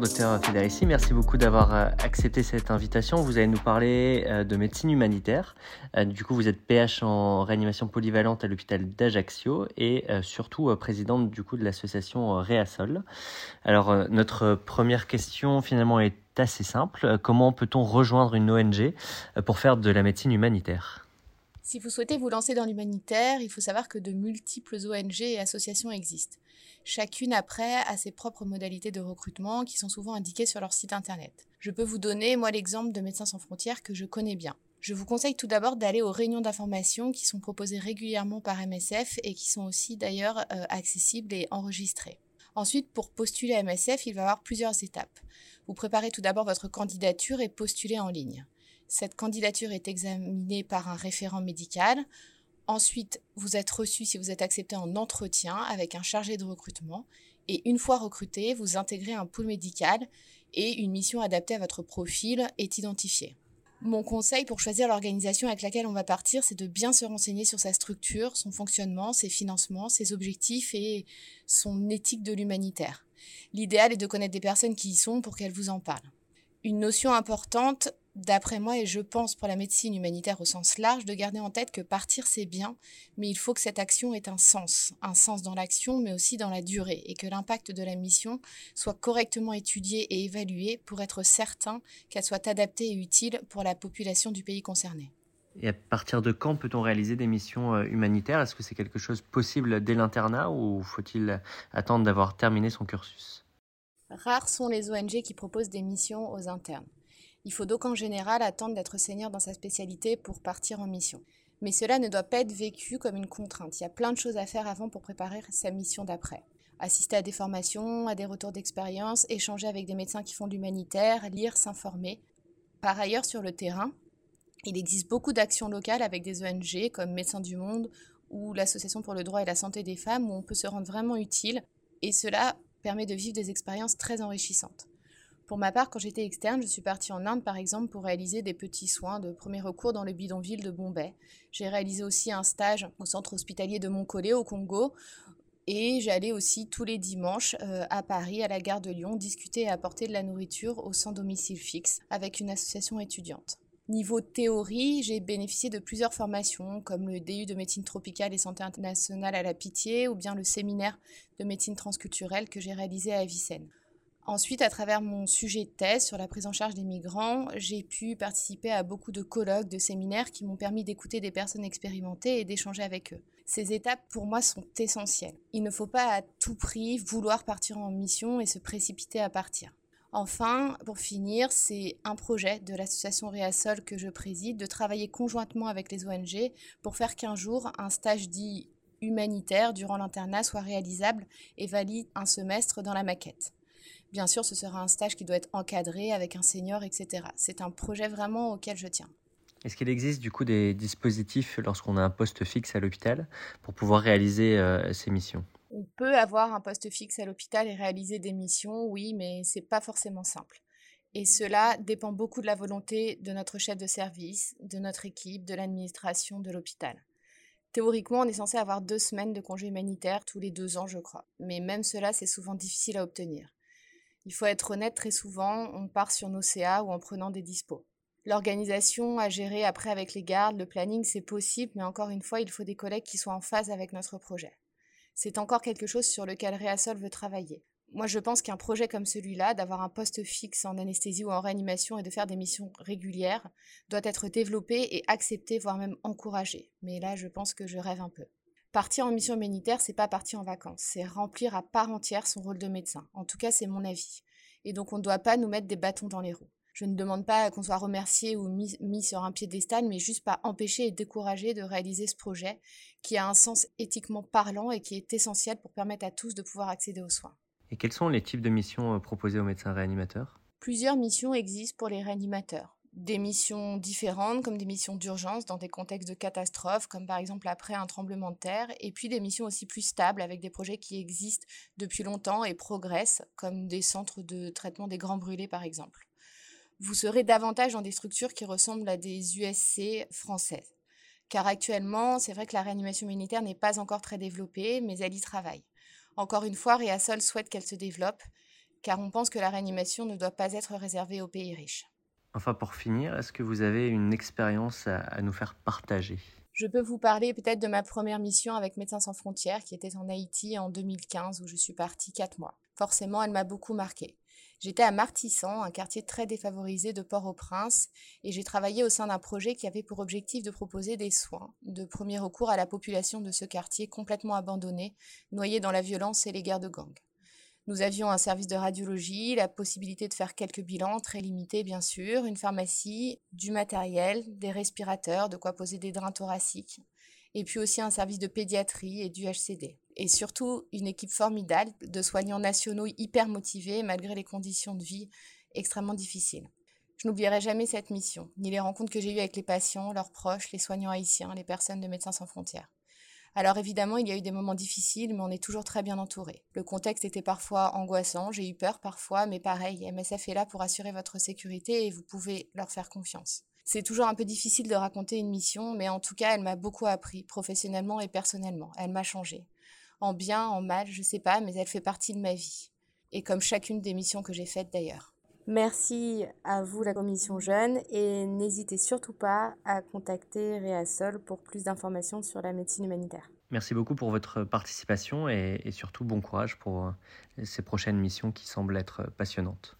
Docteur Federici, merci beaucoup d'avoir euh, accepté cette invitation. Vous allez nous parler euh, de médecine humanitaire. Euh, du coup, vous êtes PH en réanimation polyvalente à l'hôpital d'Ajaccio et surtout présidente du coup de l'association Réasol. Alors notre première question finalement est assez simple. Comment peut-on rejoindre une ONG pour faire de la médecine humanitaire? Si vous souhaitez vous lancer dans l'humanitaire, il faut savoir que de multiples ONG et associations existent. Chacune après a ses propres modalités de recrutement qui sont souvent indiquées sur leur site internet. Je peux vous donner, moi, l'exemple de Médecins sans frontières que je connais bien. Je vous conseille tout d'abord d'aller aux réunions d'information qui sont proposées régulièrement par MSF et qui sont aussi d'ailleurs euh, accessibles et enregistrées. Ensuite, pour postuler à MSF, il va y avoir plusieurs étapes. Vous préparez tout d'abord votre candidature et postulez en ligne. Cette candidature est examinée par un référent médical. Ensuite, vous êtes reçu si vous êtes accepté en entretien avec un chargé de recrutement. Et une fois recruté, vous intégrez un pool médical et une mission adaptée à votre profil est identifiée. Mon conseil pour choisir l'organisation avec laquelle on va partir, c'est de bien se renseigner sur sa structure, son fonctionnement, ses financements, ses objectifs et son éthique de l'humanitaire. L'idéal est de connaître des personnes qui y sont pour qu'elles vous en parlent. Une notion importante, d'après moi, et je pense pour la médecine humanitaire au sens large, de garder en tête que partir c'est bien, mais il faut que cette action ait un sens, un sens dans l'action, mais aussi dans la durée, et que l'impact de la mission soit correctement étudié et évalué pour être certain qu'elle soit adaptée et utile pour la population du pays concerné. Et à partir de quand peut-on réaliser des missions euh, humanitaires? Est-ce que c'est quelque chose possible dès l'internat ou faut-il attendre d'avoir terminé son cursus? Rares sont les ONG qui proposent des missions aux internes. Il faut donc en général attendre d'être seigneur dans sa spécialité pour partir en mission. Mais cela ne doit pas être vécu comme une contrainte. Il y a plein de choses à faire avant pour préparer sa mission d'après. Assister à des formations, à des retours d'expérience, échanger avec des médecins qui font de l'humanitaire, lire, s'informer. Par ailleurs, sur le terrain, il existe beaucoup d'actions locales avec des ONG comme Médecins du Monde ou l'Association pour le droit et la santé des femmes où on peut se rendre vraiment utile et cela permet de vivre des expériences très enrichissantes. Pour ma part, quand j'étais externe, je suis partie en Inde, par exemple, pour réaliser des petits soins de premier recours dans le bidonville de Bombay. J'ai réalisé aussi un stage au centre hospitalier de Montcollet, au Congo, et j'allais aussi tous les dimanches euh, à Paris, à la gare de Lyon, discuter et apporter de la nourriture au sans domicile fixe avec une association étudiante. Niveau théorie, j'ai bénéficié de plusieurs formations, comme le DU de médecine tropicale et santé internationale à la Pitié, ou bien le séminaire de médecine transculturelle que j'ai réalisé à Avicenne. Ensuite, à travers mon sujet de thèse sur la prise en charge des migrants, j'ai pu participer à beaucoup de colloques, de séminaires qui m'ont permis d'écouter des personnes expérimentées et d'échanger avec eux. Ces étapes, pour moi, sont essentielles. Il ne faut pas à tout prix vouloir partir en mission et se précipiter à partir. Enfin, pour finir, c'est un projet de l'association Réasol que je préside de travailler conjointement avec les ONG pour faire qu'un jour, un stage dit humanitaire durant l'internat soit réalisable et valide un semestre dans la maquette. Bien sûr, ce sera un stage qui doit être encadré avec un senior, etc. C'est un projet vraiment auquel je tiens. Est-ce qu'il existe du coup des dispositifs lorsqu'on a un poste fixe à l'hôpital pour pouvoir réaliser euh, ces missions? On peut avoir un poste fixe à l'hôpital et réaliser des missions, oui, mais c'est pas forcément simple. Et cela dépend beaucoup de la volonté de notre chef de service, de notre équipe, de l'administration de l'hôpital. Théoriquement, on est censé avoir deux semaines de congé humanitaire tous les deux ans, je crois. Mais même cela, c'est souvent difficile à obtenir. Il faut être honnête, très souvent, on part sur nos CA ou en prenant des dispos. L'organisation à gérer après avec les gardes, le planning, c'est possible, mais encore une fois, il faut des collègues qui soient en phase avec notre projet. C'est encore quelque chose sur lequel Réasol veut travailler. Moi, je pense qu'un projet comme celui-là, d'avoir un poste fixe en anesthésie ou en réanimation et de faire des missions régulières, doit être développé et accepté, voire même encouragé. Mais là, je pense que je rêve un peu. Partir en mission humanitaire, c'est pas partir en vacances, c'est remplir à part entière son rôle de médecin. En tout cas, c'est mon avis. Et donc, on ne doit pas nous mettre des bâtons dans les roues. Je ne demande pas qu'on soit remercié ou mis, mis, sur un piédestal, mais juste pas empêcher et décourager de réaliser ce projet qui a un sens éthiquement parlant et qui est essentiel pour permettre à tous de pouvoir accéder aux soins. Et quels sont les types de missions euh, proposées aux médecins réanimateurs? Plusieurs missions existent pour les réanimateurs des missions différentes, comme des missions d'urgence dans des contextes de catastrophe, comme par exemple après un tremblement de terre, et puis des missions aussi plus stables avec des projets qui existent depuis longtemps et progressent, comme des centres de traitement des grands brûlés par exemple. Vous serez davantage dans des structures qui ressemblent à des USC françaises. Car actuellement, c'est vrai que la réanimation militaire n'est pas encore très développée, mais elle y travaille. Encore une fois, Réasol souhaite qu'elle se développe car on pense que la réanimation ne doit pas être réservée aux pays riches. Enfin, pour finir, est-ce que vous avez une expérience à, nous faire partager? Je peux vous parler peut-être de ma première mission avec Médecins sans frontières qui était en Haïti en 2015 où je suis partie quatre mois. Forcément, elle m'a beaucoup marquée. J'étais à Martissan, un quartier très défavorisé de Port-au-Prince, et j'ai travaillé au sein d'un projet qui avait pour objectif de proposer des soins de premier recours à la population de ce quartier complètement abandonné, noyé dans la violence et les guerres de gangs. Nous avions un service de radiologie, la possibilité de faire quelques bilans très limités bien sûr, une pharmacie, du matériel, des respirateurs, de quoi poser des drains thoraciques, et puis aussi un service de pédiatrie et du HCD et surtout une équipe formidable de soignants nationaux hyper motivés malgré les conditions de vie extrêmement difficiles. Je n'oublierai jamais cette mission, ni les rencontres que j'ai eues avec les patients, leurs proches, les soignants haïtiens, les personnes de Médecins sans frontières. Alors évidemment, il y a eu des moments difficiles, mais on est toujours très bien entouré. Le contexte était parfois angoissant, j'ai eu peur parfois, mais pareil, MSF est là pour assurer votre sécurité et vous pouvez leur faire confiance. C'est toujours un peu difficile de raconter une mission, mais en tout cas, elle m'a beaucoup appris, professionnellement et personnellement. Elle m'a changé en bien, en mal, je sais pas, mais elle fait partie de ma vie. Et comme chacune des missions que j'ai faites d'ailleurs. Merci à vous, la Commission Jeune, et n'hésitez surtout pas à contacter Réasol pour plus d'informations sur la médecine humanitaire. Merci beaucoup pour votre participation et, et surtout bon courage pour euh, ces prochaines missions qui semblent être passionnantes.